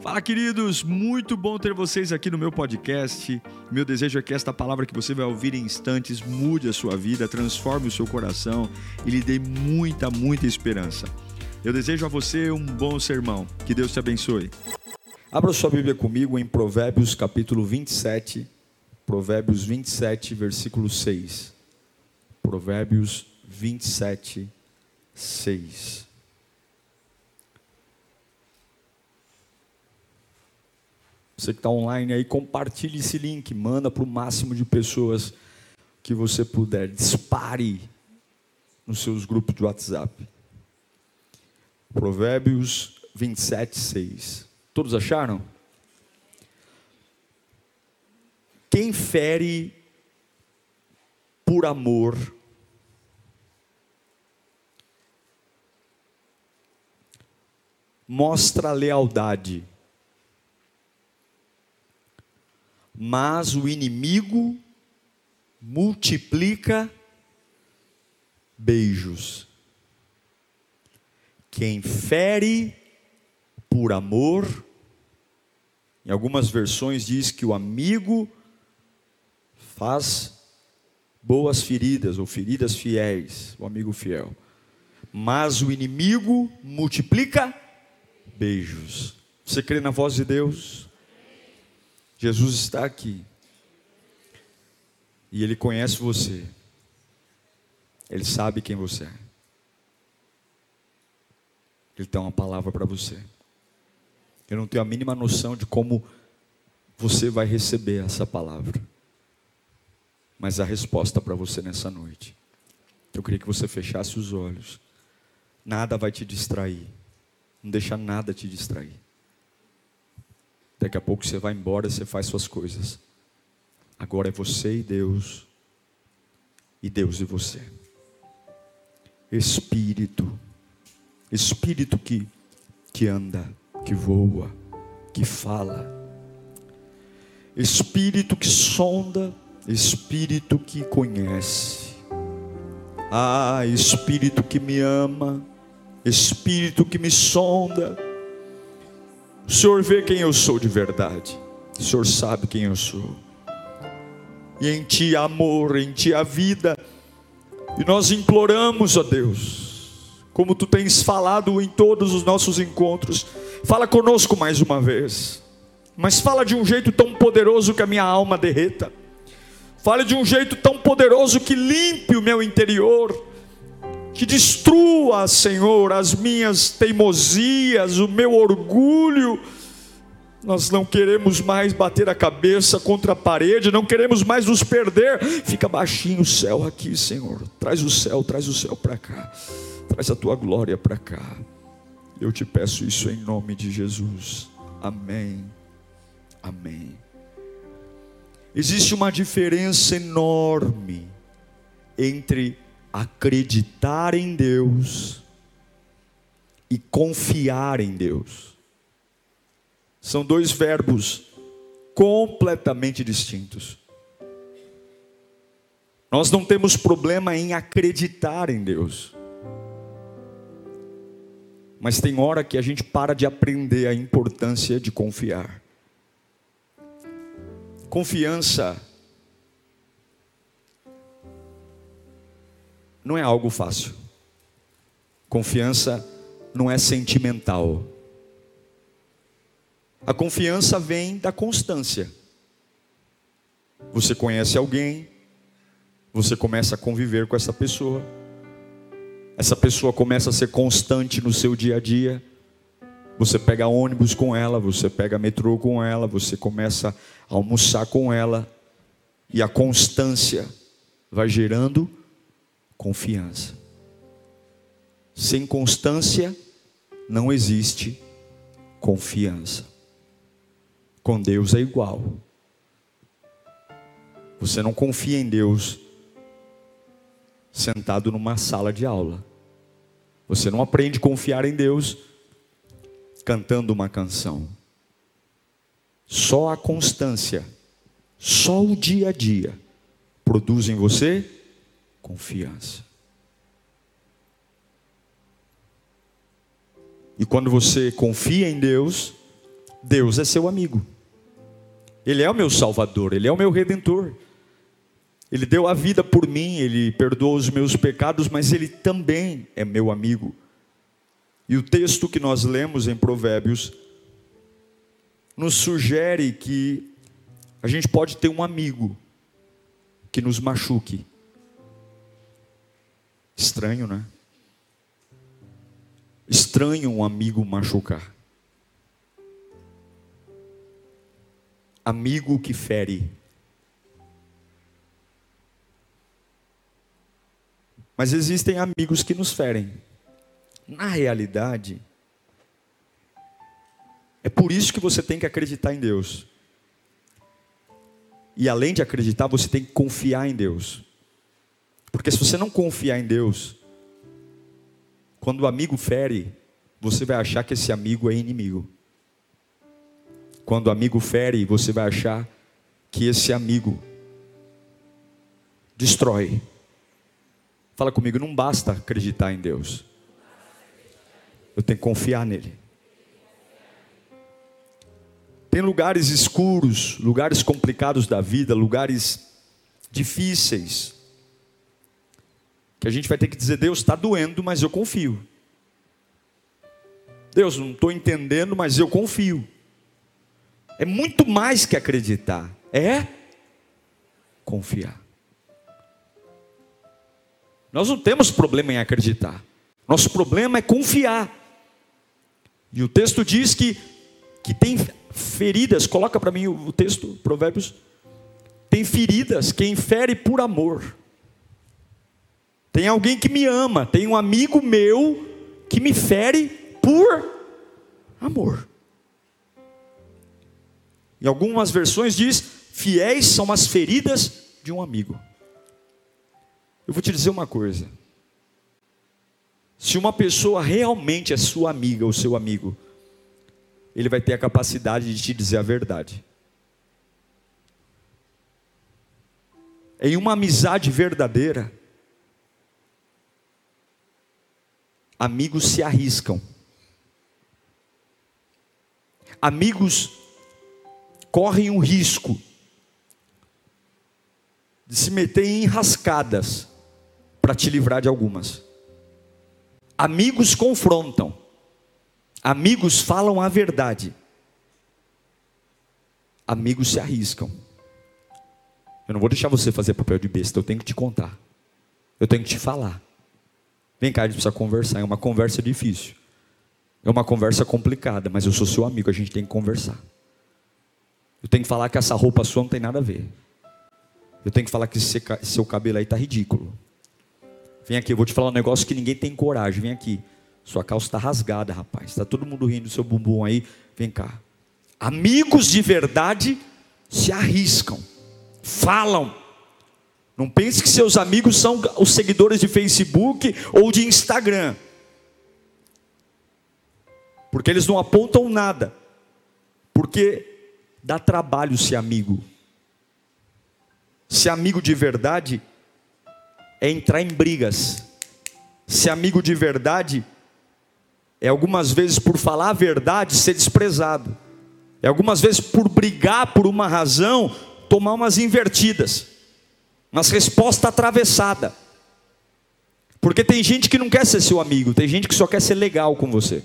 Fala, queridos! Muito bom ter vocês aqui no meu podcast. Meu desejo é que esta palavra que você vai ouvir em instantes mude a sua vida, transforme o seu coração e lhe dê muita, muita esperança. Eu desejo a você um bom sermão. Que Deus te abençoe. Abra sua Bíblia comigo em Provérbios capítulo 27. Provérbios 27, versículo 6. Provérbios 27, 6. Você que está online aí, compartilhe esse link, manda para o máximo de pessoas que você puder. Dispare nos seus grupos de WhatsApp. Provérbios 27, 6. Todos acharam? Quem fere por amor, mostra lealdade mas o inimigo multiplica beijos. Quem fere por amor, em algumas versões diz que o amigo faz boas feridas ou feridas fiéis, o amigo fiel. Mas o inimigo multiplica beijos. Você crê na voz de Deus? Jesus está aqui. E Ele conhece você. Ele sabe quem você é. Ele tem uma palavra para você. Eu não tenho a mínima noção de como você vai receber essa palavra. Mas a resposta para você nessa noite. Eu queria que você fechasse os olhos. Nada vai te distrair. Não deixa nada te distrair. Daqui a pouco você vai embora, você faz suas coisas. Agora é você e Deus, e Deus e você. Espírito, Espírito que, que anda, que voa, que fala. Espírito que sonda, Espírito que conhece. Ah, Espírito que me ama, Espírito que me sonda o Senhor vê quem eu sou de verdade. O Senhor sabe quem eu sou. E em Ti há amor, em Ti há vida. E nós imploramos a Deus, como Tu tens falado em todos os nossos encontros, fala conosco mais uma vez. Mas fala de um jeito tão poderoso que a minha alma derreta. Fale de um jeito tão poderoso que limpe o meu interior que destrua, Senhor, as minhas teimosias, o meu orgulho. Nós não queremos mais bater a cabeça contra a parede, não queremos mais nos perder. Fica baixinho o céu aqui, Senhor. Traz o céu, traz o céu para cá. Traz a tua glória para cá. Eu te peço isso em nome de Jesus. Amém. Amém. Existe uma diferença enorme entre acreditar em Deus e confiar em Deus. São dois verbos completamente distintos. Nós não temos problema em acreditar em Deus. Mas tem hora que a gente para de aprender a importância de confiar. Confiança não é algo fácil. Confiança não é sentimental. A confiança vem da constância. Você conhece alguém, você começa a conviver com essa pessoa, essa pessoa começa a ser constante no seu dia a dia. Você pega ônibus com ela, você pega metrô com ela, você começa a almoçar com ela, e a constância vai gerando confiança. Sem constância não existe confiança. Com Deus é igual. Você não confia em Deus sentado numa sala de aula. Você não aprende a confiar em Deus cantando uma canção. Só a constância, só o dia a dia produz em você confiança. E quando você confia em Deus, Deus é seu amigo. Ele é o meu salvador, ele é o meu redentor. Ele deu a vida por mim, ele perdoou os meus pecados, mas ele também é meu amigo. E o texto que nós lemos em Provérbios nos sugere que a gente pode ter um amigo que nos machuque. Estranho, né? Estranho um amigo machucar. Amigo que fere. Mas existem amigos que nos ferem. Na realidade, é por isso que você tem que acreditar em Deus. E além de acreditar, você tem que confiar em Deus. Porque se você não confiar em Deus, quando o amigo fere, você vai achar que esse amigo é inimigo. Quando o amigo fere, você vai achar que esse amigo destrói. Fala comigo, não basta acreditar em Deus. Eu tenho que confiar nele. Tem lugares escuros, lugares complicados da vida, lugares difíceis, que a gente vai ter que dizer: Deus está doendo, mas eu confio. Deus, não estou entendendo, mas eu confio. É muito mais que acreditar, é confiar. Nós não temos problema em acreditar, nosso problema é confiar. E o texto diz que, que tem feridas, coloca para mim o texto, Provérbios. Tem feridas quem fere por amor. Tem alguém que me ama, tem um amigo meu que me fere por amor. Em algumas versões diz: fiéis são as feridas de um amigo. Eu vou te dizer uma coisa. Se uma pessoa realmente é sua amiga ou seu amigo, ele vai ter a capacidade de te dizer a verdade. Em uma amizade verdadeira, amigos se arriscam. Amigos correm um risco de se meter em enrascadas para te livrar de algumas. Amigos confrontam. Amigos falam a verdade. Amigos se arriscam. Eu não vou deixar você fazer papel de besta, eu tenho que te contar. Eu tenho que te falar. Vem cá, a gente precisa conversar. É uma conversa difícil. É uma conversa complicada, mas eu sou seu amigo, a gente tem que conversar. Eu tenho que falar que essa roupa sua não tem nada a ver. Eu tenho que falar que seu cabelo aí está ridículo. Vem aqui, eu vou te falar um negócio que ninguém tem coragem. Vem aqui. Sua calça está rasgada, rapaz. Está todo mundo rindo do seu bumbum aí. Vem cá. Amigos de verdade se arriscam, falam. Não pense que seus amigos são os seguidores de Facebook ou de Instagram. Porque eles não apontam nada. Porque dá trabalho ser amigo. Ser amigo de verdade é entrar em brigas. Ser amigo de verdade é algumas vezes por falar a verdade ser desprezado. É algumas vezes por brigar por uma razão tomar umas invertidas. Umas resposta atravessada. Porque tem gente que não quer ser seu amigo, tem gente que só quer ser legal com você.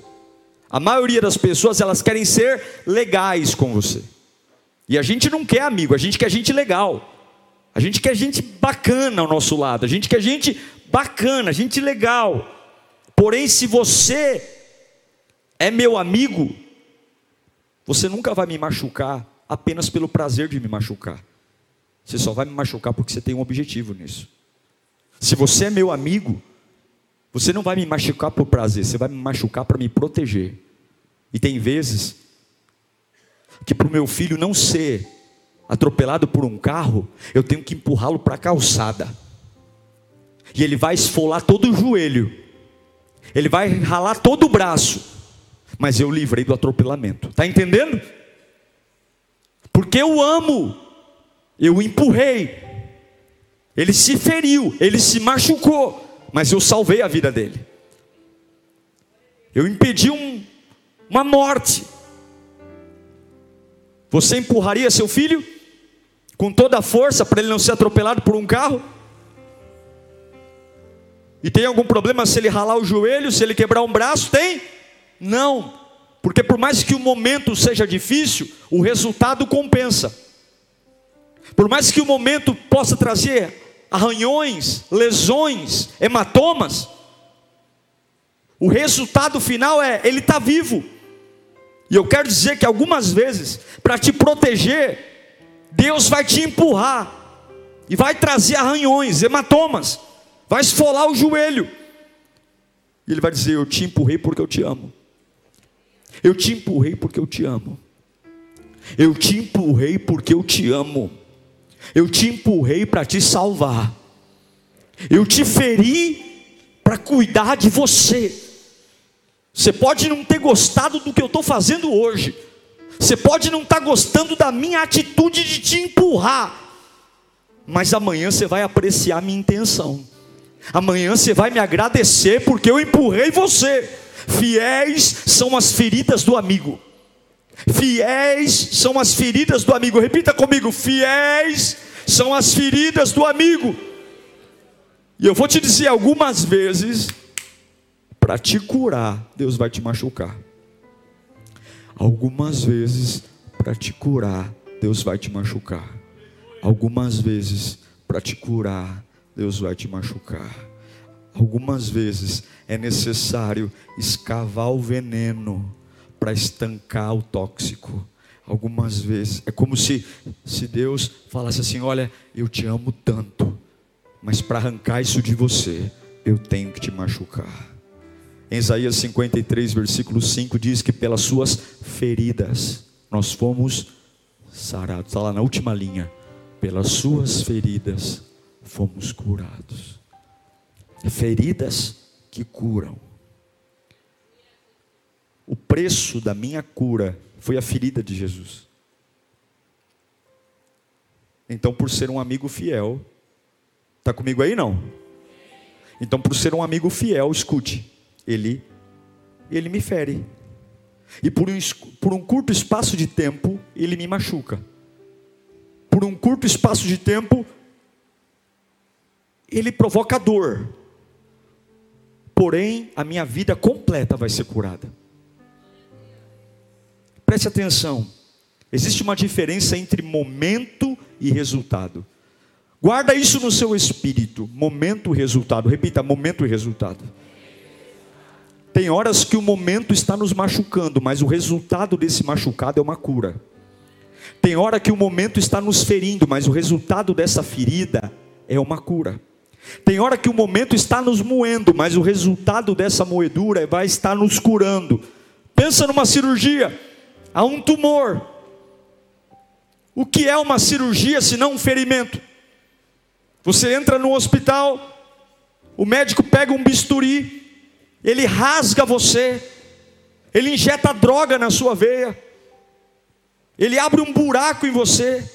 A maioria das pessoas, elas querem ser legais com você. E a gente não quer amigo, a gente quer gente legal. A gente quer gente bacana ao nosso lado, a gente quer gente bacana, gente legal. Porém, se você é meu amigo, você nunca vai me machucar apenas pelo prazer de me machucar. Você só vai me machucar porque você tem um objetivo nisso. Se você é meu amigo, você não vai me machucar por prazer, você vai me machucar para me proteger. E tem vezes que para o meu filho não ser atropelado por um carro, eu tenho que empurrá-lo para a calçada. E ele vai esfolar todo o joelho, ele vai ralar todo o braço, mas eu livrei do atropelamento. Está entendendo? Porque eu amo, eu empurrei, ele se feriu, ele se machucou, mas eu salvei a vida dele. Eu impedi um, uma morte, Você empurraria seu filho com toda a força para ele não ser atropelado por um carro? E tem algum problema se ele ralar o joelho, se ele quebrar um braço? Tem? Não. Porque por mais que o momento seja difícil, o resultado compensa. Por mais que o momento possa trazer arranhões, lesões, hematomas, o resultado final é ele está vivo. E eu quero dizer que algumas vezes, para te proteger, Deus vai te empurrar e vai trazer arranhões, hematomas vai esfolar o joelho. E ele vai dizer: Eu te empurrei porque eu te amo. Eu te empurrei porque eu te amo. Eu te empurrei porque eu te amo. Eu te empurrei para te salvar. Eu te feri para cuidar de você. Você pode não ter gostado do que eu estou fazendo hoje. Você pode não estar tá gostando da minha atitude de te empurrar. Mas amanhã você vai apreciar minha intenção. Amanhã você vai me agradecer porque eu empurrei você. Fiéis são as feridas do amigo. Fiéis são as feridas do amigo. Repita comigo: fiéis são as feridas do amigo. E eu vou te dizer algumas vezes, para te curar, Deus vai te machucar. Algumas vezes, para te curar, Deus vai te machucar. Algumas vezes, para te curar, Deus vai te machucar. Algumas vezes é necessário escavar o veneno para estancar o tóxico. Algumas vezes é como se, se Deus falasse assim: Olha, eu te amo tanto, mas para arrancar isso de você, eu tenho que te machucar. Em Isaías 53, versículo 5 diz que pelas suas feridas nós fomos sarados. Está lá na última linha. Pelas suas feridas fomos curados. Feridas que curam. O preço da minha cura foi a ferida de Jesus. Então, por ser um amigo fiel, está comigo aí não? Então, por ser um amigo fiel, escute, ele, ele me fere. E por um, por um curto espaço de tempo, ele me machuca. Por um curto espaço de tempo, ele provoca dor. Porém, a minha vida completa vai ser curada. Preste atenção. Existe uma diferença entre momento e resultado. Guarda isso no seu espírito. Momento e resultado. Repita: momento e resultado. Tem horas que o momento está nos machucando, mas o resultado desse machucado é uma cura. Tem hora que o momento está nos ferindo, mas o resultado dessa ferida é uma cura. Tem hora que o momento está nos moendo, mas o resultado dessa moedura vai estar nos curando. Pensa numa cirurgia, há um tumor. O que é uma cirurgia se não um ferimento? Você entra no hospital, o médico pega um bisturi, ele rasga você, ele injeta droga na sua veia, ele abre um buraco em você,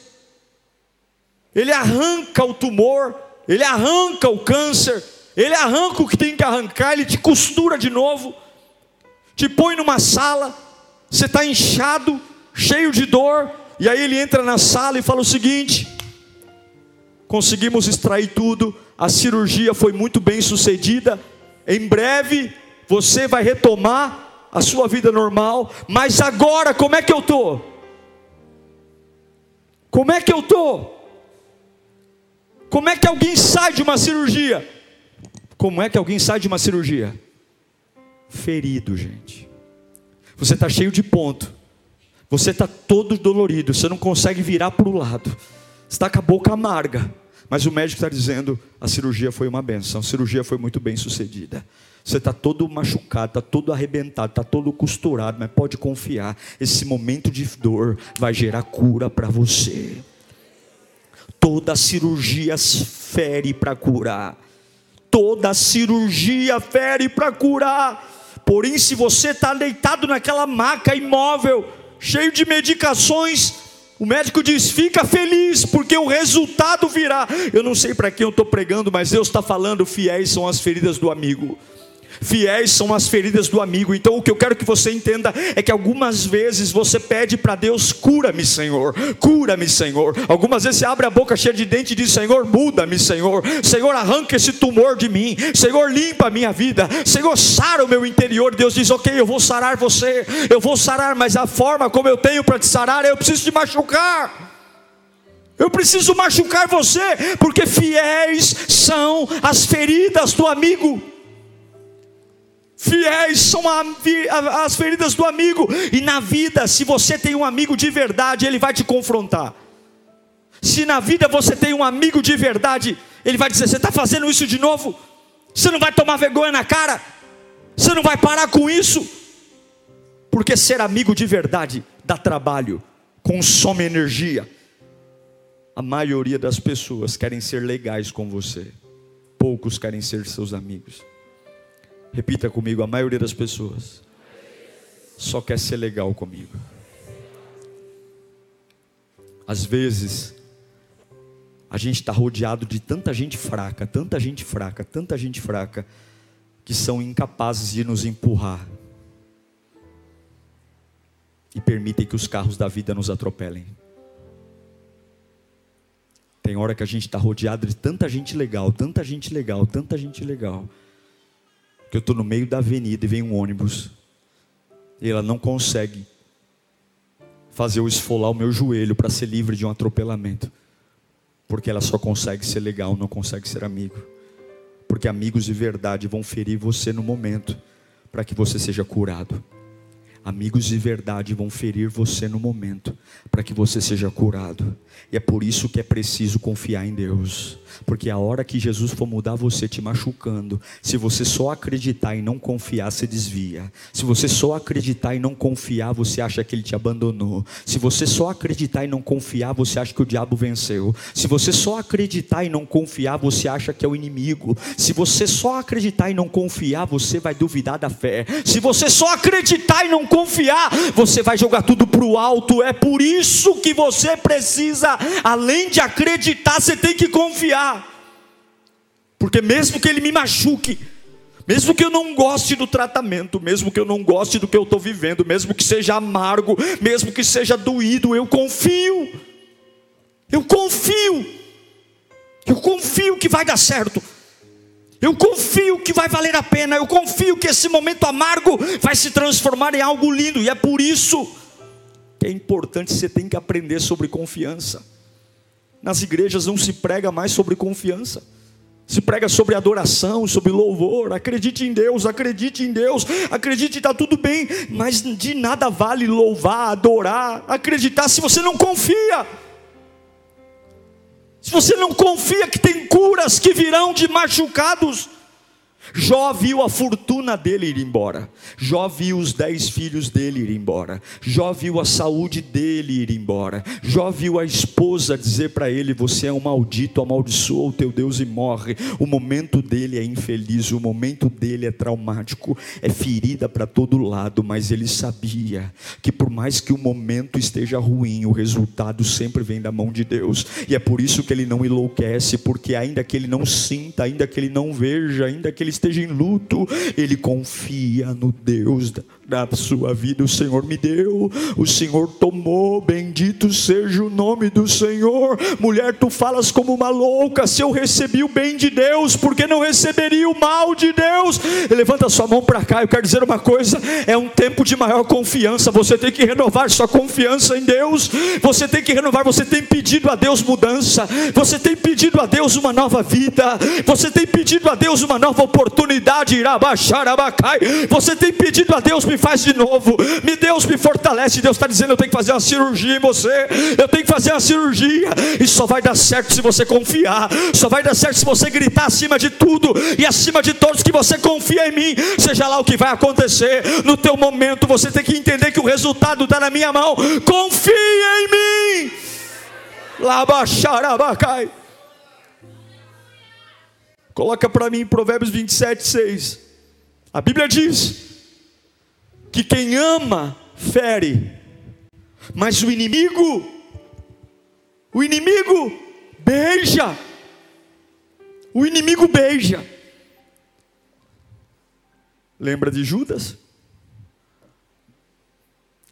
ele arranca o tumor, ele arranca o câncer, ele arranca o que tem que arrancar, ele te costura de novo, te põe numa sala, você está inchado, cheio de dor, e aí ele entra na sala e fala o seguinte: conseguimos extrair tudo, a cirurgia foi muito bem sucedida, em breve você vai retomar a sua vida normal, mas agora como é que eu estou? Como é que eu estou? Como é que alguém sai de uma cirurgia? Como é que alguém sai de uma cirurgia? Ferido, gente. Você está cheio de ponto. Você está todo dolorido. Você não consegue virar para o lado. Está com a boca amarga. Mas o médico está dizendo: a cirurgia foi uma benção. A cirurgia foi muito bem sucedida. Você está todo machucado, está todo arrebentado, está todo costurado, mas pode confiar. Esse momento de dor vai gerar cura para você. Toda cirurgia fere para curar. Toda cirurgia fere para curar. Porém, se você está deitado naquela maca imóvel, cheio de medicações, o médico diz: fica feliz, porque o resultado virá. Eu não sei para quem eu estou pregando, mas Deus está falando: fiéis são as feridas do amigo. Fiéis são as feridas do amigo. Então, o que eu quero que você entenda é que algumas vezes você pede para Deus: cura-me, Senhor, cura-me, Senhor. Algumas vezes você abre a boca cheia de dente e diz: Senhor, muda-me, Senhor. Senhor, arranca esse tumor de mim. Senhor, limpa a minha vida. Senhor, sara o meu interior. Deus diz: Ok, eu vou sarar você, eu vou sarar, mas a forma como eu tenho para te sarar, eu preciso te machucar. Eu preciso machucar você, porque fiéis são as feridas do amigo. Fiéis são as feridas do amigo. E na vida, se você tem um amigo de verdade, ele vai te confrontar. Se na vida você tem um amigo de verdade, ele vai dizer: Você está fazendo isso de novo? Você não vai tomar vergonha na cara? Você não vai parar com isso? Porque ser amigo de verdade dá trabalho, consome energia. A maioria das pessoas querem ser legais com você, poucos querem ser seus amigos. Repita comigo: a maioria das pessoas só quer ser legal comigo. Às vezes, a gente está rodeado de tanta gente fraca, tanta gente fraca, tanta gente fraca, que são incapazes de nos empurrar e permitem que os carros da vida nos atropelem. Tem hora que a gente está rodeado de tanta gente legal, tanta gente legal, tanta gente legal que eu estou no meio da avenida e vem um ônibus, e ela não consegue fazer eu esfolar o meu joelho para ser livre de um atropelamento, porque ela só consegue ser legal, não consegue ser amigo, porque amigos de verdade vão ferir você no momento, para que você seja curado. Amigos de verdade vão ferir você no momento, para que você seja curado. E é por isso que é preciso confiar em Deus. Porque a hora que Jesus for mudar você te machucando, se você só acreditar e não confiar, você desvia. Se você só acreditar e não confiar, você acha que ele te abandonou. Se você só acreditar e não confiar, você acha que o diabo venceu. Se você só acreditar e não confiar, você acha que é o inimigo. Se você só acreditar e não confiar, você vai duvidar da fé. Se você só acreditar e não confiar, você vai jogar tudo para o alto. É por isso que você precisa, além de acreditar, você tem que confiar. Porque mesmo que ele me machuque, mesmo que eu não goste do tratamento, mesmo que eu não goste do que eu estou vivendo, mesmo que seja amargo, mesmo que seja doído, eu confio. Eu confio. Eu confio que vai dar certo. Eu confio que vai valer a pena. Eu confio que esse momento amargo vai se transformar em algo lindo. E é por isso que é importante você tem que aprender sobre confiança. Nas igrejas não se prega mais sobre confiança. Se prega sobre adoração, sobre louvor, acredite em Deus, acredite em Deus, acredite está tudo bem, mas de nada vale louvar, adorar, acreditar se você não confia. Se você não confia que tem curas que virão de machucados, Jó viu a fortuna dele ir embora. Jó viu os dez filhos dele ir embora. Jó viu a saúde dele ir embora. Jó viu a esposa dizer para ele: Você é um maldito, amaldiçoa o teu Deus e morre. O momento dele é infeliz, o momento dele é traumático, é ferida para todo lado, mas ele sabia que por mais que o momento esteja ruim, o resultado sempre vem da mão de Deus. E é por isso que ele não enlouquece, porque ainda que ele não sinta, ainda que ele não veja, ainda que ele esteja em luto, ele confia no Deus da sua vida. O Senhor me deu, o Senhor tomou, bendito seja o nome do Senhor. Mulher, tu falas como uma louca. Se eu recebi o bem de Deus, porque não receberia o mal de Deus? Levanta sua mão para cá. Eu quero dizer uma coisa: é um tempo de maior confiança. Você tem que renovar sua confiança em Deus. Você tem que renovar. Você tem pedido a Deus mudança. Você tem pedido a Deus uma nova vida. Você tem pedido a Deus uma nova oportunidade oportunidade irá. Você tem pedido a Deus, me faz de novo. Me Deus me fortalece. Deus está dizendo: eu tenho que fazer uma cirurgia em você. Eu tenho que fazer uma cirurgia. E só vai dar certo se você confiar. Só vai dar certo se você gritar acima de tudo e acima de todos que você confia em mim. Seja lá o que vai acontecer no teu momento, você tem que entender que o resultado está na minha mão. Confia em mim. Lá baixar abacai. Coloca para mim Provérbios 27, 6. A Bíblia diz que quem ama fere, mas o inimigo, o inimigo beija. O inimigo beija. Lembra de Judas?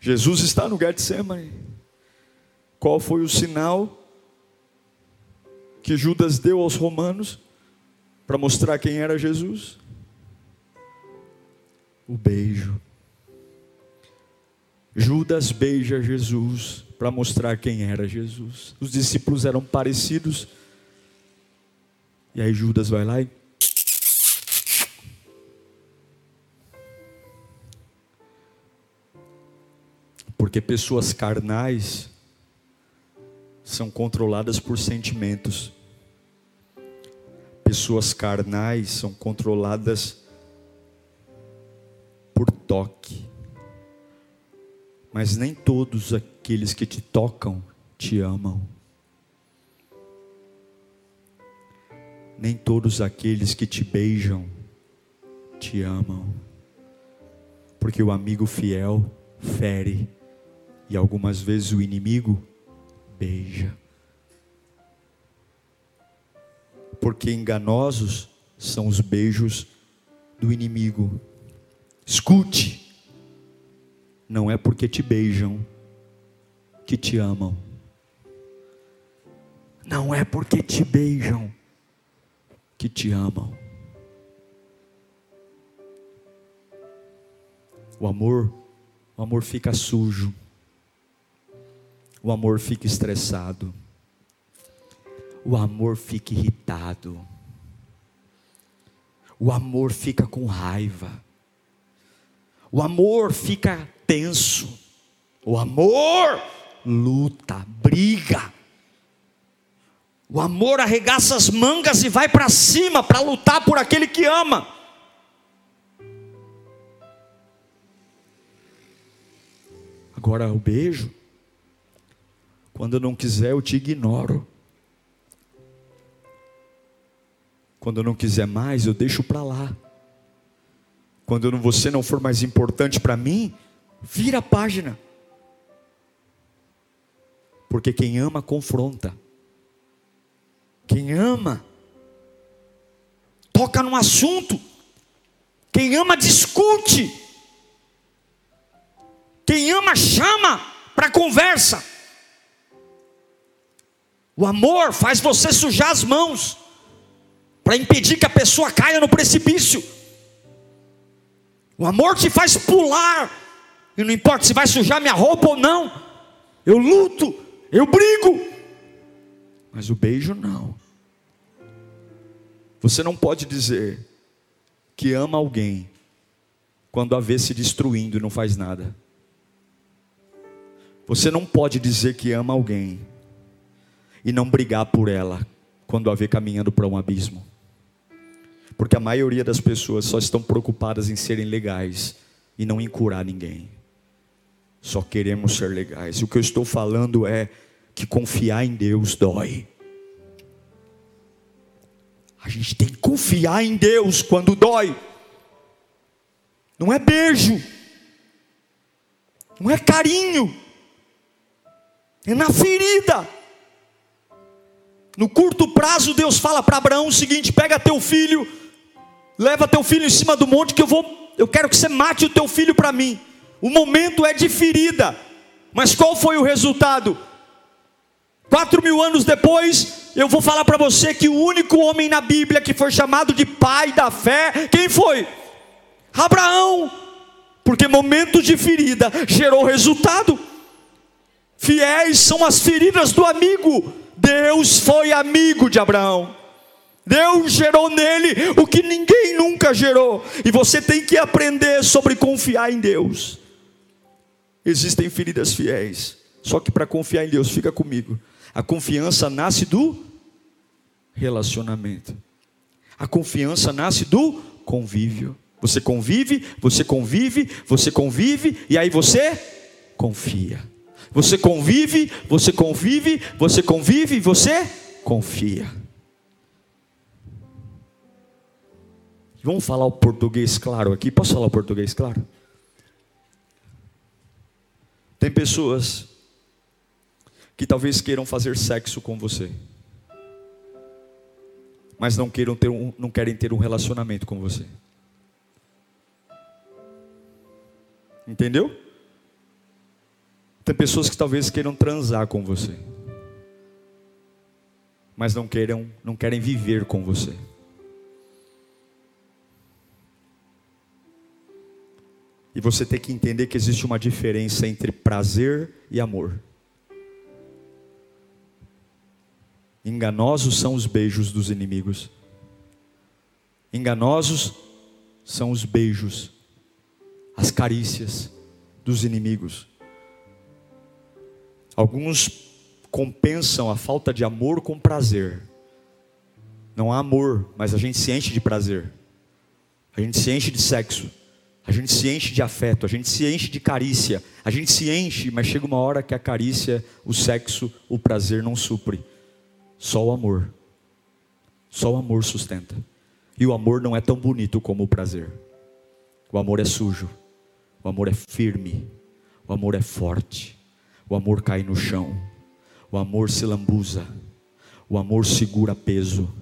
Jesus está no Getsemane. Qual foi o sinal que Judas deu aos romanos para mostrar quem era Jesus? O beijo. Judas beija Jesus para mostrar quem era Jesus. Os discípulos eram parecidos. E aí Judas vai lá e Porque pessoas carnais são controladas por sentimentos. Pessoas carnais são controladas por toque. Mas nem todos aqueles que te tocam te amam. Nem todos aqueles que te beijam te amam. Porque o amigo fiel fere e algumas vezes o inimigo beija. Porque enganosos são os beijos do inimigo. Escute, não é porque te beijam que te amam. Não é porque te beijam que te amam. O amor, o amor fica sujo o amor fica estressado, o amor fica irritado, o amor fica com raiva, o amor fica tenso, o amor luta, briga. O amor arregaça as mangas e vai para cima para lutar por aquele que ama. Agora o beijo quando eu não quiser, eu te ignoro. Quando eu não quiser mais, eu deixo para lá. Quando você não for mais importante para mim, vira a página. Porque quem ama confronta. Quem ama toca num assunto. Quem ama discute. Quem ama chama para conversa. O amor faz você sujar as mãos para impedir que a pessoa caia no precipício. O amor te faz pular, e não importa se vai sujar minha roupa ou não. Eu luto, eu brigo. Mas o beijo não. Você não pode dizer que ama alguém quando a vê se destruindo e não faz nada. Você não pode dizer que ama alguém e não brigar por ela quando a vê caminhando para um abismo. Porque a maioria das pessoas só estão preocupadas em serem legais e não em curar ninguém. Só queremos ser legais. E o que eu estou falando é que confiar em Deus dói. A gente tem que confiar em Deus quando dói. Não é beijo. Não é carinho. É na ferida. No curto prazo, Deus fala para Abraão o seguinte: pega teu filho, leva teu filho em cima do monte, que eu vou, eu quero que você mate o teu filho para mim. O momento é de ferida, mas qual foi o resultado? Quatro mil anos depois, eu vou falar para você que o único homem na Bíblia que foi chamado de pai da fé, quem foi? Abraão, porque momentos de ferida gerou resultado. Fiéis são as feridas do amigo. Deus foi amigo de Abraão. Deus gerou nele o que ninguém nunca gerou. E você tem que aprender sobre confiar em Deus. Existem feridas fiéis. Só que para confiar em Deus, fica comigo. A confiança nasce do relacionamento. A confiança nasce do convívio. Você convive, você convive, você convive, e aí você confia. Você convive, você convive, você convive, você confia. Vamos falar o português claro aqui? Posso falar o português claro? Tem pessoas que talvez queiram fazer sexo com você, mas não queiram ter um, não querem ter um relacionamento com você. Entendeu? Tem pessoas que talvez queiram transar com você, mas não queiram, não querem viver com você. E você tem que entender que existe uma diferença entre prazer e amor. Enganosos são os beijos dos inimigos. Enganosos são os beijos, as carícias dos inimigos. Alguns compensam a falta de amor com prazer. Não há amor, mas a gente se enche de prazer. A gente se enche de sexo. A gente se enche de afeto, a gente se enche de carícia. A gente se enche, mas chega uma hora que a carícia, o sexo, o prazer não supre. Só o amor. Só o amor sustenta. E o amor não é tão bonito como o prazer. O amor é sujo. O amor é firme. O amor é forte. O amor cai no chão. O amor se lambuza. O amor segura peso.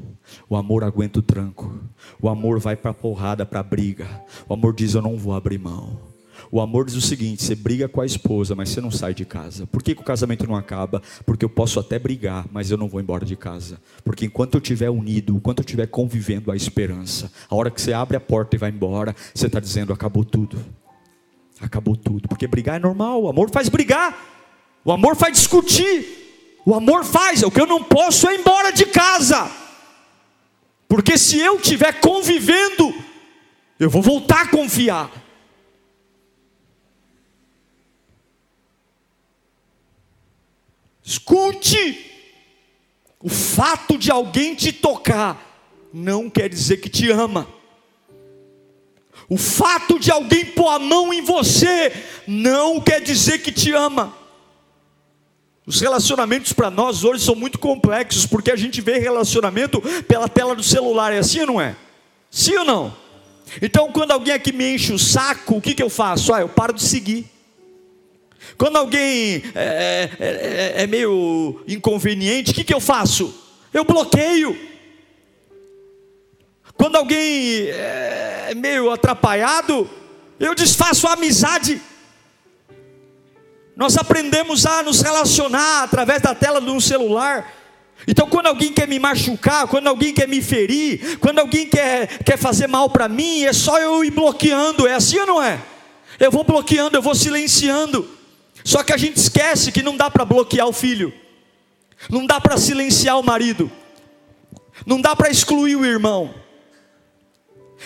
O amor aguenta o tranco. O amor vai para a porrada, para a briga. O amor diz: Eu não vou abrir mão. O amor diz o seguinte: você briga com a esposa, mas você não sai de casa. Por que, que o casamento não acaba? Porque eu posso até brigar, mas eu não vou embora de casa. Porque enquanto eu estiver unido, enquanto eu estiver convivendo, há esperança. A hora que você abre a porta e vai embora, você está dizendo: acabou tudo. Acabou tudo. Porque brigar é normal. O amor faz brigar. O amor faz discutir. O amor faz. O que eu não posso é ir embora de casa. Porque se eu estiver convivendo, eu vou voltar a confiar. Escute, o fato de alguém te tocar não quer dizer que te ama. O fato de alguém pôr a mão em você não quer dizer que te ama. Os relacionamentos para nós hoje são muito complexos, porque a gente vê relacionamento pela tela do celular, é assim ou não é? Sim ou não? Então, quando alguém aqui me enche o saco, o que, que eu faço? Ah, eu paro de seguir. Quando alguém é, é, é, é meio inconveniente, o que, que eu faço? Eu bloqueio. Quando alguém é meio atrapalhado, eu desfaço a amizade. Nós aprendemos a nos relacionar através da tela de um celular. Então, quando alguém quer me machucar, quando alguém quer me ferir, quando alguém quer, quer fazer mal para mim, é só eu ir bloqueando. É assim ou não é? Eu vou bloqueando, eu vou silenciando. Só que a gente esquece que não dá para bloquear o filho, não dá para silenciar o marido, não dá para excluir o irmão.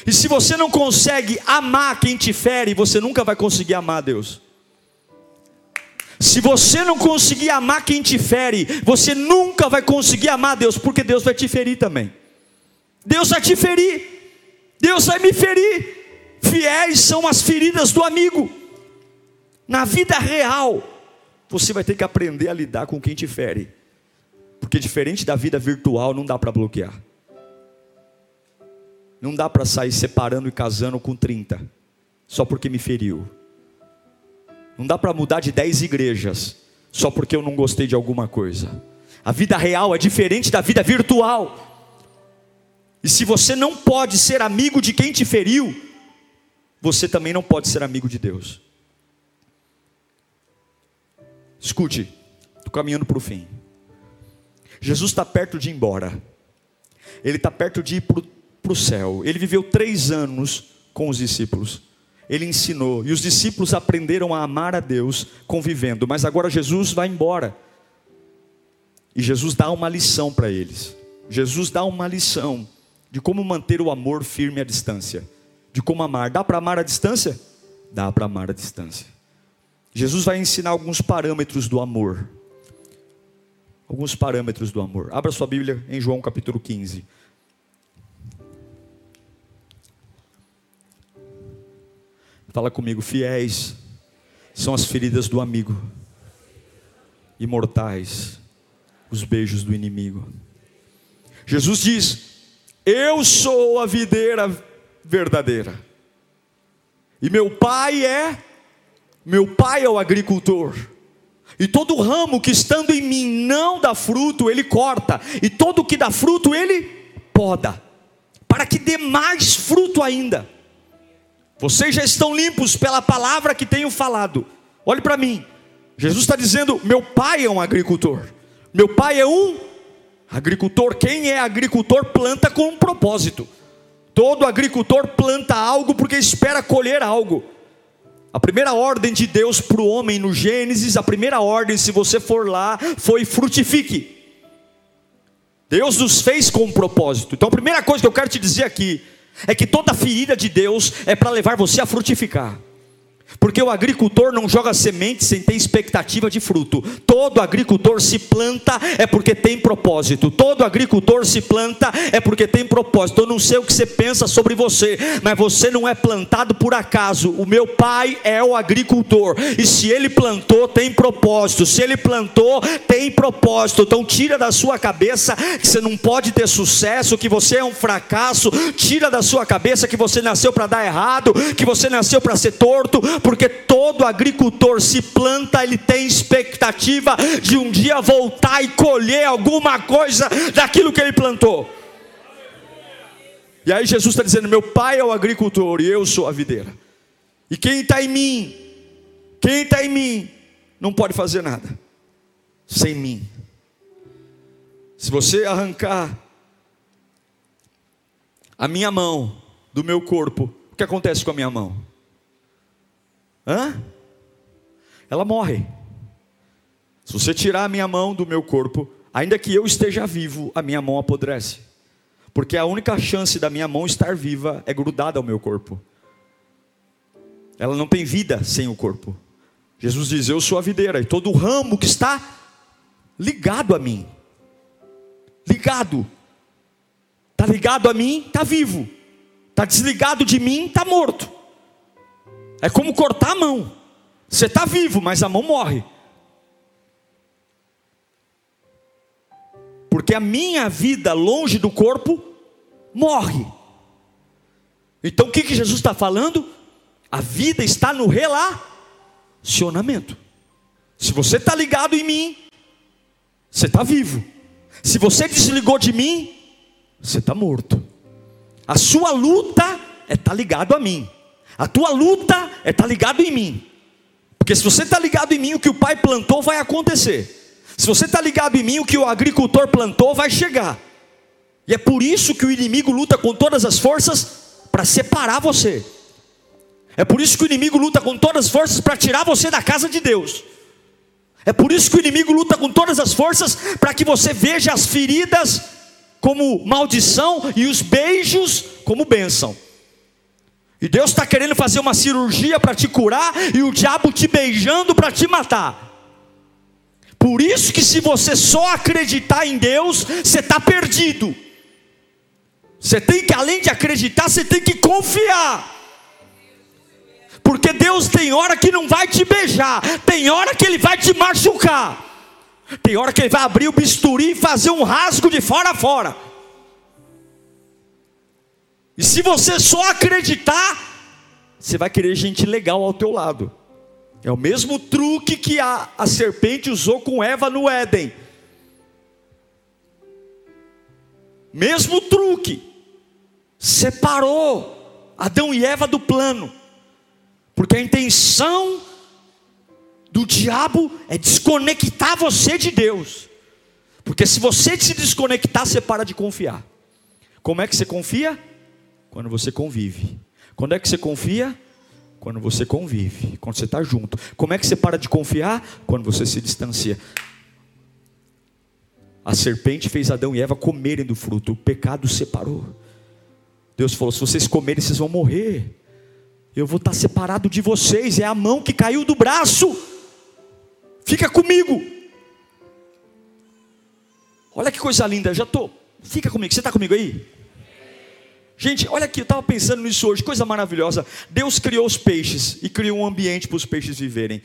E se você não consegue amar quem te fere, você nunca vai conseguir amar Deus. Se você não conseguir amar quem te fere, você nunca vai conseguir amar Deus, porque Deus vai te ferir também. Deus vai te ferir, Deus vai me ferir. Fiéis são as feridas do amigo. Na vida real, você vai ter que aprender a lidar com quem te fere. Porque diferente da vida virtual, não dá para bloquear. Não dá para sair separando e casando com 30, só porque me feriu. Não dá para mudar de 10 igrejas, só porque eu não gostei de alguma coisa. A vida real é diferente da vida virtual. E se você não pode ser amigo de quem te feriu, você também não pode ser amigo de Deus. Escute, estou caminhando para o fim. Jesus está perto de ir embora. Ele está perto de ir para o céu. Ele viveu três anos com os discípulos. Ele ensinou. E os discípulos aprenderam a amar a Deus convivendo. Mas agora Jesus vai embora. E Jesus dá uma lição para eles. Jesus dá uma lição de como manter o amor firme à distância. De como amar. Dá para amar à distância? Dá para amar à distância. Jesus vai ensinar alguns parâmetros do amor. Alguns parâmetros do amor. Abra sua Bíblia em João capítulo 15. Fala comigo, fiéis são as feridas do amigo, imortais os beijos do inimigo. Jesus diz: Eu sou a videira verdadeira, e meu pai é meu pai é o agricultor. E todo ramo que estando em mim não dá fruto, ele corta. E todo que dá fruto, ele poda. Para que dê mais fruto ainda. Vocês já estão limpos pela palavra que tenho falado. Olhe para mim. Jesus está dizendo: Meu pai é um agricultor. Meu pai é um agricultor. Quem é agricultor planta com um propósito. Todo agricultor planta algo porque espera colher algo. A primeira ordem de Deus para o homem no Gênesis, a primeira ordem, se você for lá, foi frutifique. Deus nos fez com um propósito. Então a primeira coisa que eu quero te dizer aqui é que toda ferida de Deus é para levar você a frutificar. Porque o agricultor não joga semente sem ter expectativa de fruto. Todo agricultor se planta é porque tem propósito. Todo agricultor se planta é porque tem propósito. Eu não sei o que você pensa sobre você, mas você não é plantado por acaso. O meu pai é o agricultor. E se ele plantou, tem propósito. Se ele plantou, tem propósito. Então tira da sua cabeça que você não pode ter sucesso, que você é um fracasso. Tira da sua cabeça que você nasceu para dar errado, que você nasceu para ser torto porque todo agricultor se planta, ele tem expectativa de um dia voltar e colher alguma coisa daquilo que ele plantou. E aí Jesus está dizendo: Meu pai é o agricultor e eu sou a videira. E quem está em mim, quem está em mim, não pode fazer nada sem mim. Se você arrancar a minha mão do meu corpo, o que acontece com a minha mão? Hã? Ela morre. Se você tirar a minha mão do meu corpo, ainda que eu esteja vivo, a minha mão apodrece. Porque a única chance da minha mão estar viva é grudada ao meu corpo. Ela não tem vida sem o corpo. Jesus diz: Eu sou a videira, e todo ramo que está ligado a mim, ligado, está ligado a mim, está vivo, está desligado de mim, está morto. É como cortar a mão. Você está vivo, mas a mão morre. Porque a minha vida longe do corpo morre. Então o que, que Jesus está falando? A vida está no relacionamento. Se você está ligado em mim, você está vivo. Se você desligou de mim, você está morto. A sua luta é estar tá ligado a mim. A tua luta é estar tá ligado em mim. Porque se você está ligado em mim, o que o pai plantou vai acontecer. Se você está ligado em mim, o que o agricultor plantou vai chegar. E é por isso que o inimigo luta com todas as forças para separar você. É por isso que o inimigo luta com todas as forças para tirar você da casa de Deus. É por isso que o inimigo luta com todas as forças para que você veja as feridas como maldição e os beijos como bênção. E Deus está querendo fazer uma cirurgia para te curar e o diabo te beijando para te matar. Por isso que se você só acreditar em Deus, você está perdido. Você tem que, além de acreditar, você tem que confiar. Porque Deus tem hora que não vai te beijar, tem hora que Ele vai te machucar, tem hora que Ele vai abrir o bisturi e fazer um rasgo de fora a fora. E se você só acreditar, você vai querer gente legal ao teu lado. É o mesmo truque que a, a serpente usou com Eva no Éden. Mesmo truque. Separou Adão e Eva do plano. Porque a intenção do diabo é desconectar você de Deus. Porque se você se desconectar, você para de confiar. Como é que você confia? Quando você convive. Quando é que você confia? Quando você convive, quando você está junto. Como é que você para de confiar? Quando você se distancia. A serpente fez Adão e Eva comerem do fruto, o pecado separou. Deus falou: se vocês comerem, vocês vão morrer. Eu vou estar separado de vocês. É a mão que caiu do braço. Fica comigo. Olha que coisa linda. Já estou. Fica comigo. Você está comigo aí? Gente, olha aqui, eu estava pensando nisso hoje, coisa maravilhosa. Deus criou os peixes e criou um ambiente para os peixes viverem.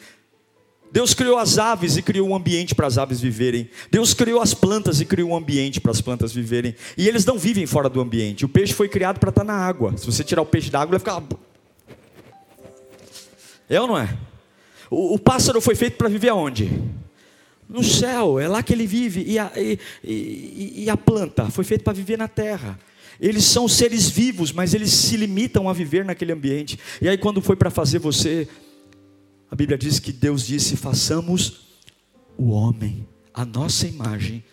Deus criou as aves e criou um ambiente para as aves viverem. Deus criou as plantas e criou um ambiente para as plantas viverem. E eles não vivem fora do ambiente. O peixe foi criado para estar na água. Se você tirar o peixe da água, ele vai ficar. É ou não é? O, o pássaro foi feito para viver aonde? No céu, é lá que ele vive. E a, e, e, e a planta foi feita para viver na terra. Eles são seres vivos, mas eles se limitam a viver naquele ambiente. E aí, quando foi para fazer você, a Bíblia diz que Deus disse: façamos o homem, a nossa imagem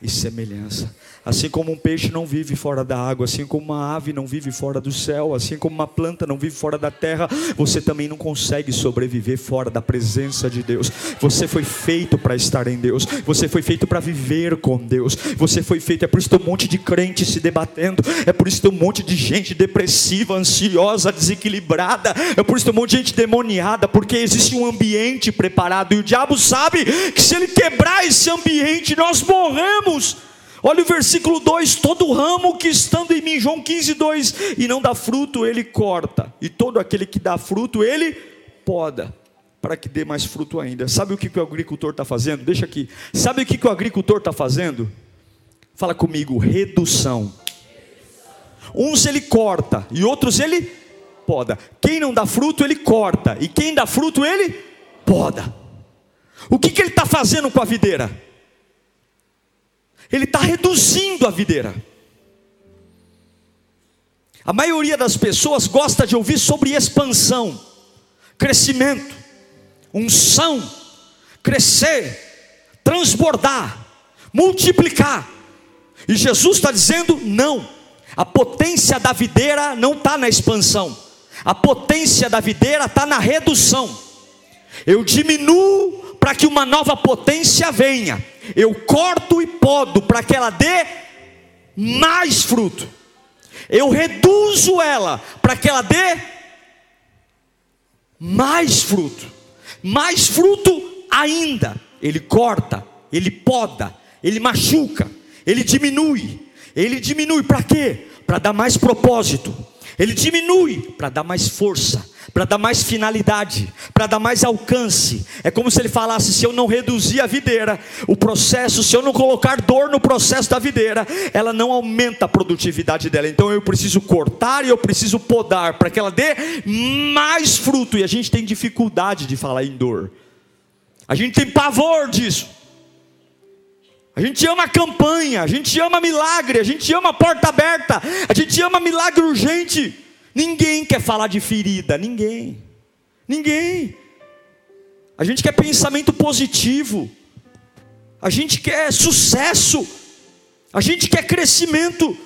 e semelhança. Assim como um peixe não vive fora da água, assim como uma ave não vive fora do céu, assim como uma planta não vive fora da terra, você também não consegue sobreviver fora da presença de Deus. Você foi feito para estar em Deus, você foi feito para viver com Deus, você foi feito, é por isso que tem um monte de crente se debatendo, é por isso que tem um monte de gente depressiva, ansiosa, desequilibrada, é por isso que tem um monte de gente demoniada, porque existe um ambiente preparado e o diabo sabe que se ele quebrar esse ambiente, nós morremos. Olha o versículo 2: todo ramo que estando em mim, João 15, 2, e não dá fruto, ele corta, e todo aquele que dá fruto, ele poda, para que dê mais fruto ainda. Sabe o que, que o agricultor está fazendo? Deixa aqui. Sabe o que, que o agricultor está fazendo? Fala comigo, redução. Uns ele corta, e outros ele poda. Quem não dá fruto, ele corta, e quem dá fruto, ele poda. O que, que ele está fazendo com a videira? Ele está reduzindo a videira. A maioria das pessoas gosta de ouvir sobre expansão, crescimento, unção, crescer, transbordar, multiplicar. E Jesus está dizendo: não, a potência da videira não está na expansão, a potência da videira está na redução. Eu diminuo para que uma nova potência venha eu corto e podo para que ela dê mais fruto. Eu reduzo ela para que ela dê mais fruto. Mais fruto ainda. Ele corta, ele poda, ele machuca, ele diminui. Ele diminui para quê? Para dar mais propósito. Ele diminui para dar mais força para dar mais finalidade, para dar mais alcance. É como se ele falasse: se eu não reduzir a videira, o processo, se eu não colocar dor no processo da videira, ela não aumenta a produtividade dela. Então eu preciso cortar e eu preciso podar para que ela dê mais fruto. E a gente tem dificuldade de falar em dor, a gente tem pavor disso. A gente ama campanha, a gente ama milagre, a gente ama porta aberta, a gente ama milagre urgente. Ninguém quer falar de ferida, ninguém. Ninguém. A gente quer pensamento positivo. A gente quer sucesso. A gente quer crescimento.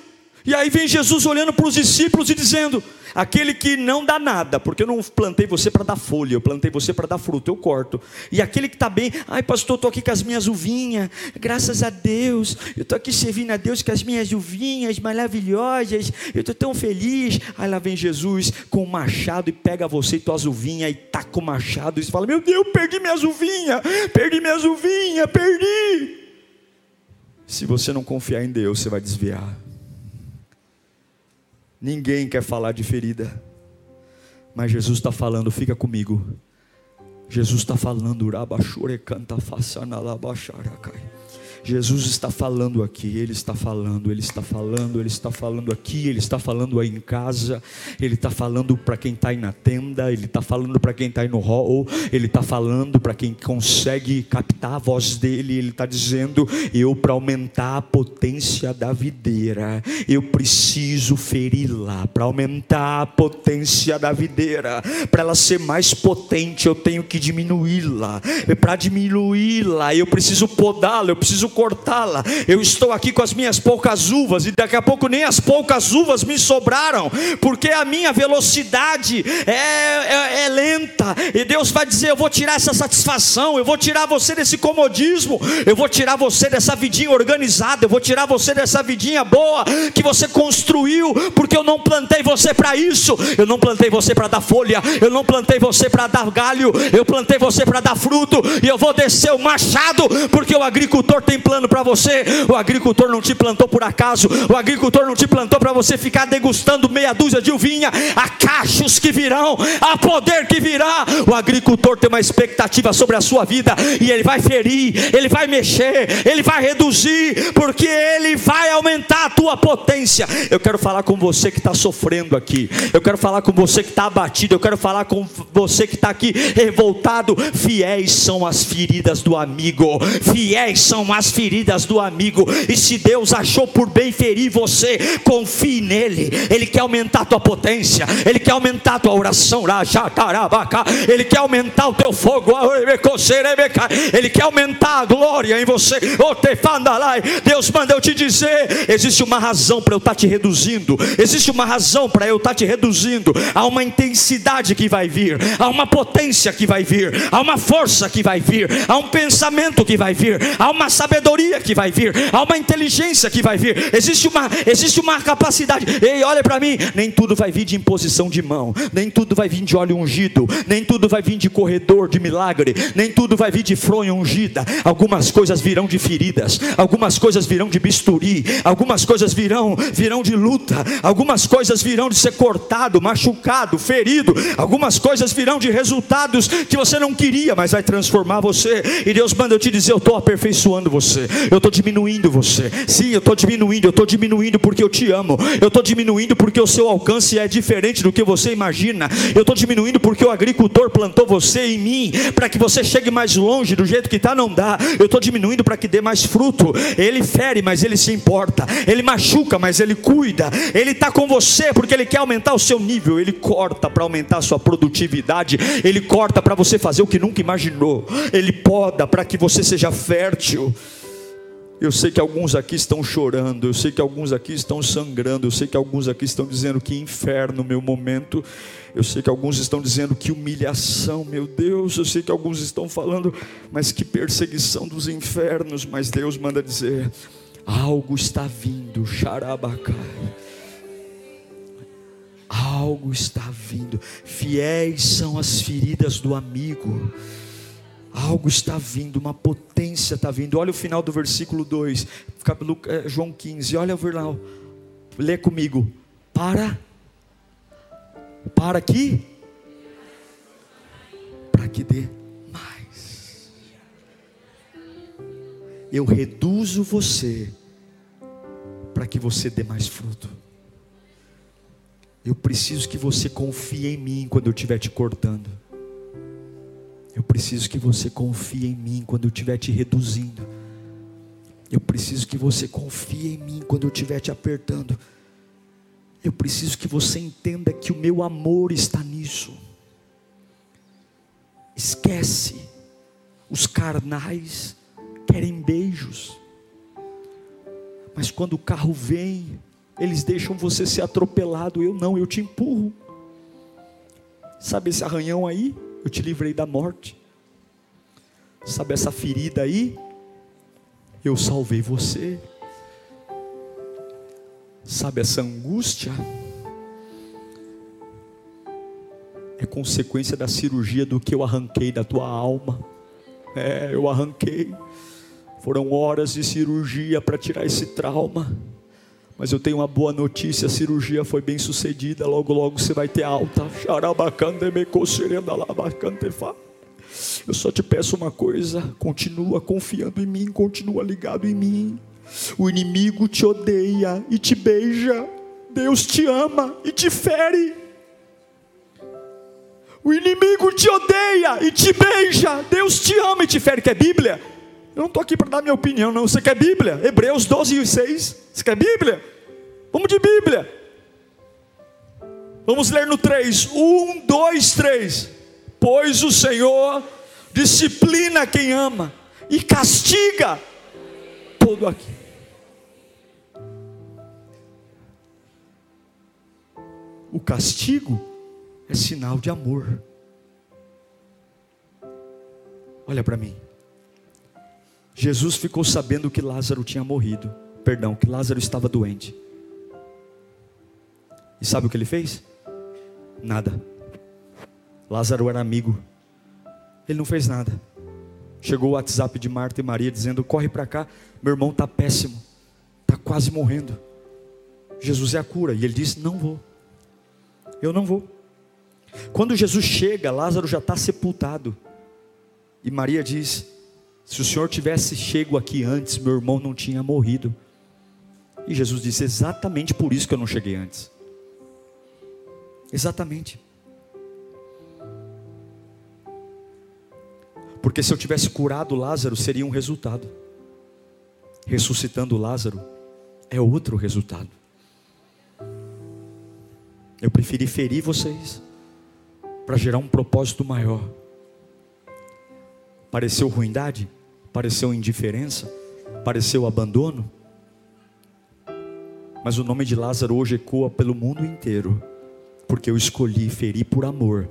E aí vem Jesus olhando para os discípulos e dizendo: Aquele que não dá nada, porque eu não plantei você para dar folha, eu plantei você para dar fruto, eu corto. E aquele que está bem, ai pastor, estou aqui com as minhas uvinhas, graças a Deus, eu estou aqui servindo a Deus com as minhas uvinhas maravilhosas, eu estou tão feliz. Aí lá vem Jesus com o machado e pega você e tuas uvinhas e taca o machado e fala: Meu Deus, perdi minhas uvinhas, perdi minhas uvinhas, perdi. Se você não confiar em Deus, você vai desviar. Ninguém quer falar de ferida, mas Jesus está falando, fica comigo. Jesus está falando, canta façana labacharacai. Jesus está falando aqui, Ele está falando, Ele está falando, Ele está falando aqui, Ele está falando aí em casa, Ele está falando para quem está aí na tenda, Ele está falando para quem está aí no hall, Ele está falando para quem consegue captar a voz dEle, Ele está dizendo: eu para aumentar a potência da videira, eu preciso feri-la, para aumentar a potência da videira, para ela ser mais potente, eu tenho que diminuí-la, para diminuí-la, eu preciso podá-la, eu preciso cortá-la. Eu estou aqui com as minhas poucas uvas, e daqui a pouco nem as poucas uvas me sobraram, porque a minha velocidade é, é, é lenta, e Deus vai dizer: Eu vou tirar essa satisfação, eu vou tirar você desse comodismo, eu vou tirar você dessa vidinha organizada, eu vou tirar você dessa vidinha boa que você construiu, porque eu não plantei você para isso, eu não plantei você para dar folha, eu não plantei você para dar galho, eu plantei você para dar fruto, e eu vou descer o machado, porque o agricultor tem plano para você. O agricultor não te plantou por acaso. O agricultor não te plantou para você ficar degustando meia dúzia de uvinha. Há cachos que virão, há poder que virá. O agricultor tem uma expectativa sobre a sua vida e ele vai ferir, ele vai mexer, ele vai reduzir, porque ele vai aumentar a tua potência. Eu quero falar com você que está sofrendo aqui. Eu quero falar com você que está abatido. Eu quero falar com você que está aqui revoltado. Fiéis são as feridas do amigo. Fiéis são as feridas do amigo. E se Deus achou por bem ferir você, confie nele. Ele quer aumentar a tua potência, ele quer aumentar a tua oração. Ele quer aumentar o teu fogo. Ele quer aumentar a glória em você. Deus manda eu te dizer: existe uma razão para eu estar tá te reduzindo, existe uma razão para eu estar tá te reduzindo. Há uma intensidade que vai vir, há uma potência que vai vir, há uma força que vai vir, há um pensamento que vai vir, há uma sabedoria que vai vir, há uma inteligência que vai vir. Existe uma, existe uma capacidade. Ei, olha para mim, nem tudo vai vir de imposição de mão, nem tudo vai vir de óleo ungido, nem tudo vai vir de corredor de milagre, nem tudo vai vir de fronha ungida. Algumas coisas virão de feridas, algumas coisas virão de bisturi, algumas coisas virão virão de luta, algumas coisas virão de ser cortado, machucado, ferido, algumas coisas virão de resultados que você não queria, mas vai transformar você. E Deus manda eu te dizer: eu estou aperfeiçoando você, eu estou diminuindo você. Sim, eu estou diminuindo, eu estou diminuindo porque eu te amo, eu estou diminuindo porque o seu alcance é diferente do que você imagina, eu estou diminuindo porque o agricultor plantou você em mim, para que você chegue mais longe, do jeito que está, não dá. Eu estou diminuindo para que dê mais fruto. Ele fere, mas ele se importa, ele machuca, mas ele cuida, ele está com você porque ele quer aumentar o seu nível, ele corta para aumentar a sua produtividade, ele corta para você fazer o que nunca imaginou, ele poda para que você seja fértil. Eu sei que alguns aqui estão chorando, eu sei que alguns aqui estão sangrando, eu sei que alguns aqui estão dizendo que inferno, meu momento. Eu sei que alguns estão dizendo que humilhação, meu Deus. Eu sei que alguns estão falando, mas que perseguição dos infernos. Mas Deus manda dizer: algo está vindo, xarabacai. Algo está vindo. Fiéis são as feridas do amigo Algo está vindo, uma potência está vindo. Olha o final do versículo 2, é, João 15. Olha o final. Lê comigo. Para. Para que? Para que dê mais. Eu reduzo você para que você dê mais fruto. Eu preciso que você confie em mim quando eu estiver te cortando. Eu preciso que você confie em mim quando eu estiver te reduzindo. Eu preciso que você confie em mim quando eu estiver te apertando. Eu preciso que você entenda que o meu amor está nisso. Esquece, os carnais querem beijos, mas quando o carro vem, eles deixam você ser atropelado. Eu não, eu te empurro. Sabe esse arranhão aí? Eu te livrei da morte. Sabe essa ferida aí? Eu salvei você. Sabe essa angústia? É consequência da cirurgia do que eu arranquei da tua alma. É, eu arranquei. Foram horas de cirurgia para tirar esse trauma. Mas eu tenho uma boa notícia: a cirurgia foi bem sucedida. Logo, logo você vai ter alta. Eu só te peço uma coisa: continua confiando em mim, continua ligado em mim. O inimigo te odeia e te beija. Deus te ama e te fere. O inimigo te odeia e te beija. Deus te ama e te fere. Quer Bíblia? Eu não estou aqui para dar minha opinião, não. Você quer Bíblia? Hebreus 12, 6. Você quer Bíblia? Vamos de Bíblia. Vamos ler no 3. 1, 2, 3. Pois o Senhor disciplina quem ama e castiga todo aqui. O castigo é sinal de amor. Olha para mim. Jesus ficou sabendo que Lázaro tinha morrido. Perdão, que Lázaro estava doente. E sabe o que ele fez? Nada. Lázaro era amigo. Ele não fez nada. Chegou o WhatsApp de Marta e Maria dizendo: Corre para cá, meu irmão está péssimo, está quase morrendo. Jesus é a cura. E ele disse: Não vou. Eu não vou. Quando Jesus chega, Lázaro já está sepultado. E Maria diz: Se o Senhor tivesse chego aqui antes, meu irmão não tinha morrido. E Jesus disse: Exatamente por isso que eu não cheguei antes. Exatamente. Porque se eu tivesse curado Lázaro, seria um resultado. ressuscitando Lázaro, é outro resultado. Eu preferi ferir vocês para gerar um propósito maior. Pareceu ruindade? Pareceu indiferença? Pareceu abandono? Mas o nome de Lázaro hoje ecoa pelo mundo inteiro, porque eu escolhi ferir por amor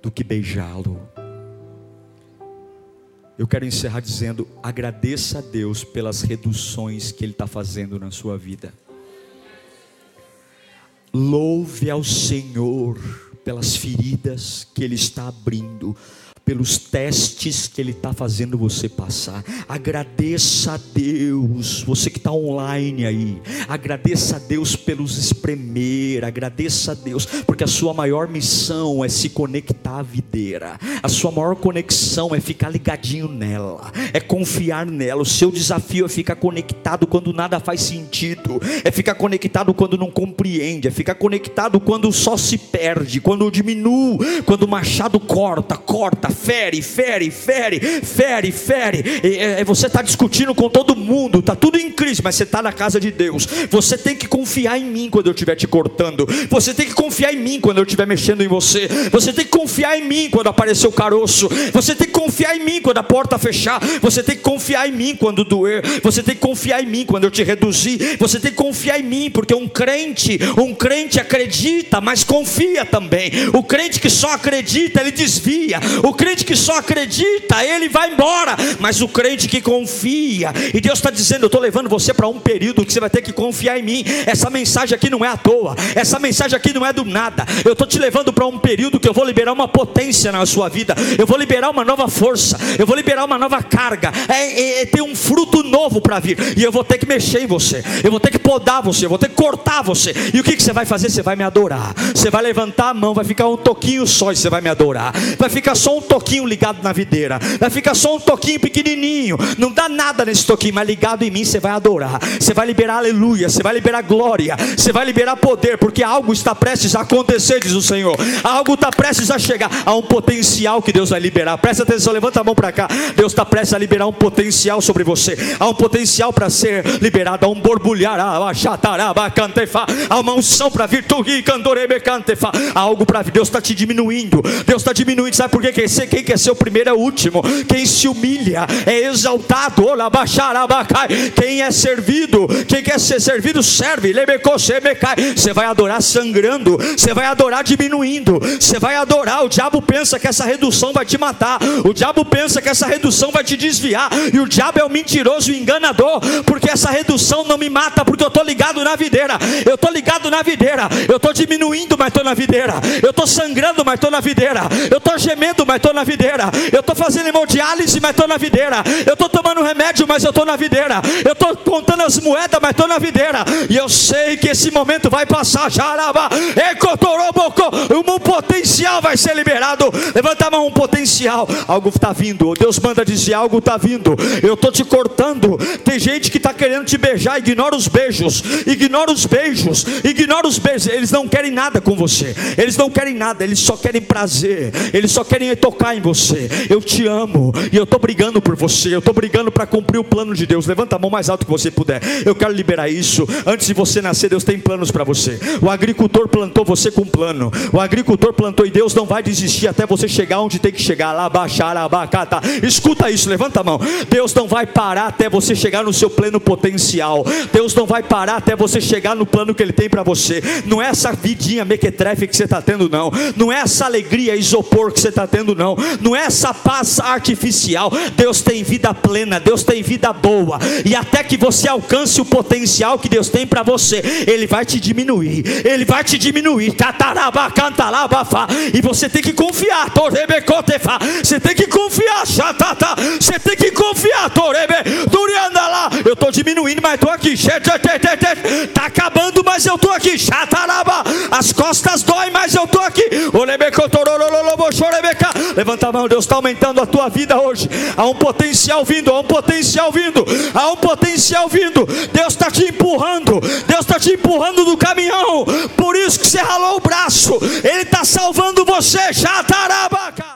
do que beijá-lo. Eu quero encerrar dizendo: agradeça a Deus pelas reduções que Ele está fazendo na sua vida. Louve ao Senhor pelas feridas que Ele está abrindo pelos testes que Ele está fazendo você passar. Agradeça a Deus, você que está online aí. Agradeça a Deus pelos espremer. Agradeça a Deus, porque a sua maior missão é se conectar à videira. A sua maior conexão é ficar ligadinho nela, é confiar nela. O seu desafio é ficar conectado quando nada faz sentido, é ficar conectado quando não compreende, é ficar conectado quando só se perde, quando diminui, quando o machado corta, corta, fere, fere, fere, fere, fere. E, e, você está discutindo com todo mundo, está tudo em crise, mas você está na casa de Deus. Você tem que confiar em mim quando eu estiver te cortando. Você tem que confiar em mim quando eu estiver mexendo em você. Você tem que confiar em mim quando aparecer o caroço. Você tem que confiar em mim quando a porta fechar. Você tem que confiar em mim quando doer. Você tem que confiar em mim quando eu te reduzir. Você tem que confiar em mim, porque um crente, um crente acredita, mas confia também. O crente que só acredita, ele desvia. O crente crente que só acredita, ele vai embora. Mas o crente que confia, e Deus está dizendo: Eu estou levando você para um período que você vai ter que confiar em mim. Essa mensagem aqui não é à toa, essa mensagem aqui não é do nada. Eu estou te levando para um período que eu vou liberar uma potência na sua vida, eu vou liberar uma nova força, eu vou liberar uma nova carga. É, é, é tem um fruto novo para vir, e eu vou ter que mexer em você, eu vou ter que podar você, eu vou ter que cortar você. E o que, que você vai fazer? Você vai me adorar, você vai levantar a mão, vai ficar um toquinho só e você vai me adorar, vai ficar só um toquinho toquinho ligado na videira, vai ficar só um toquinho pequenininho, não dá nada nesse toquinho, mas ligado em mim você vai adorar, você vai liberar aleluia, você vai liberar glória, você vai liberar poder, porque algo está prestes a acontecer, diz o Senhor, algo está prestes a chegar, há um potencial que Deus vai liberar, presta atenção, levanta a mão para cá, Deus está prestes a liberar um potencial sobre você, há um potencial para ser liberado, há um borbulhar, há uma unção para vir, há algo para vir, Deus está te diminuindo, Deus está diminuindo, sabe por quê? Quem quer ser o primeiro é o último. Quem se humilha é exaltado. Quem é servido, quem quer ser servido, serve. Você vai adorar sangrando, você vai adorar diminuindo, você vai adorar. O diabo pensa que essa redução vai te matar, o diabo pensa que essa redução vai te desviar, e o diabo é o mentiroso e enganador, porque essa redução não me mata, porque eu estou ligado na videira, eu estou ligado na videira, eu estou diminuindo, mas estou na videira, eu estou sangrando, mas estou na videira, eu estou gemendo, mas estou na videira. Eu estou fazendo hemodiálise, mas estou na videira. Eu estou tomando remédio, mas eu estou na videira. Eu estou contando as moedas, mas estou na videira. E eu sei que esse momento vai passar. Jaraba, um potencial vai ser liberado. Levanta a mão, um potencial. Algo está vindo. Deus manda dizer: algo está vindo. Eu estou te cortando. Tem gente que está querendo te beijar. Ignora os beijos. Ignora os beijos. Ignora os beijos. Eles não querem nada com você. Eles não querem nada. Eles só querem prazer. Eles só querem tocar em você. Eu te amo e eu estou brigando por você. Eu estou brigando para cumprir o plano de Deus. Levanta a mão mais alto que você puder. Eu quero liberar isso. Antes de você nascer, Deus tem planos para você. O agricultor plantou você com um plano. O agricultor plantou e Deus não vai desistir até você chegar onde tem que chegar. Lá baixar, abacata. Escuta isso, levanta a mão. Deus não vai parar até você chegar no seu pleno potencial. Deus não vai parar até você chegar no plano que Ele tem para você. Não é essa vidinha mequetrefe que você está tendo, não. Não é essa alegria isopor que você está tendo, não não. É essa paz artificial. Deus tem vida plena, Deus tem vida boa, e até que você alcance o potencial que Deus tem para você, Ele vai te diminuir, Ele vai te diminuir, e você tem que confiar, você tem que confiar, você tem que confiar, eu estou diminuindo, mas estou aqui, está acabando, mas eu estou aqui, as costas doem, mas eu estou aqui, levanta a mão, Deus está aumentando a tua vida hoje. Há um potencial vindo, há um potencial vindo, há um potencial vindo. Deus está te empurrando, Deus está te empurrando do caminhão. Por isso que você ralou o braço, Ele está salvando você. Jatarabaca.